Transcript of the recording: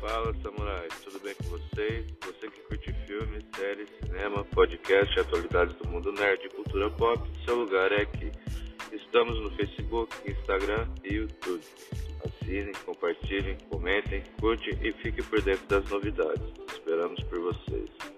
Fala, samurai, tudo bem com vocês? Você que curte filmes, séries, cinema, podcast, atualidades do mundo nerd e cultura pop, seu lugar é aqui. Estamos no Facebook, Instagram e YouTube. Assinem, compartilhem, comentem, curtem e fiquem por dentro das novidades. Esperamos por vocês.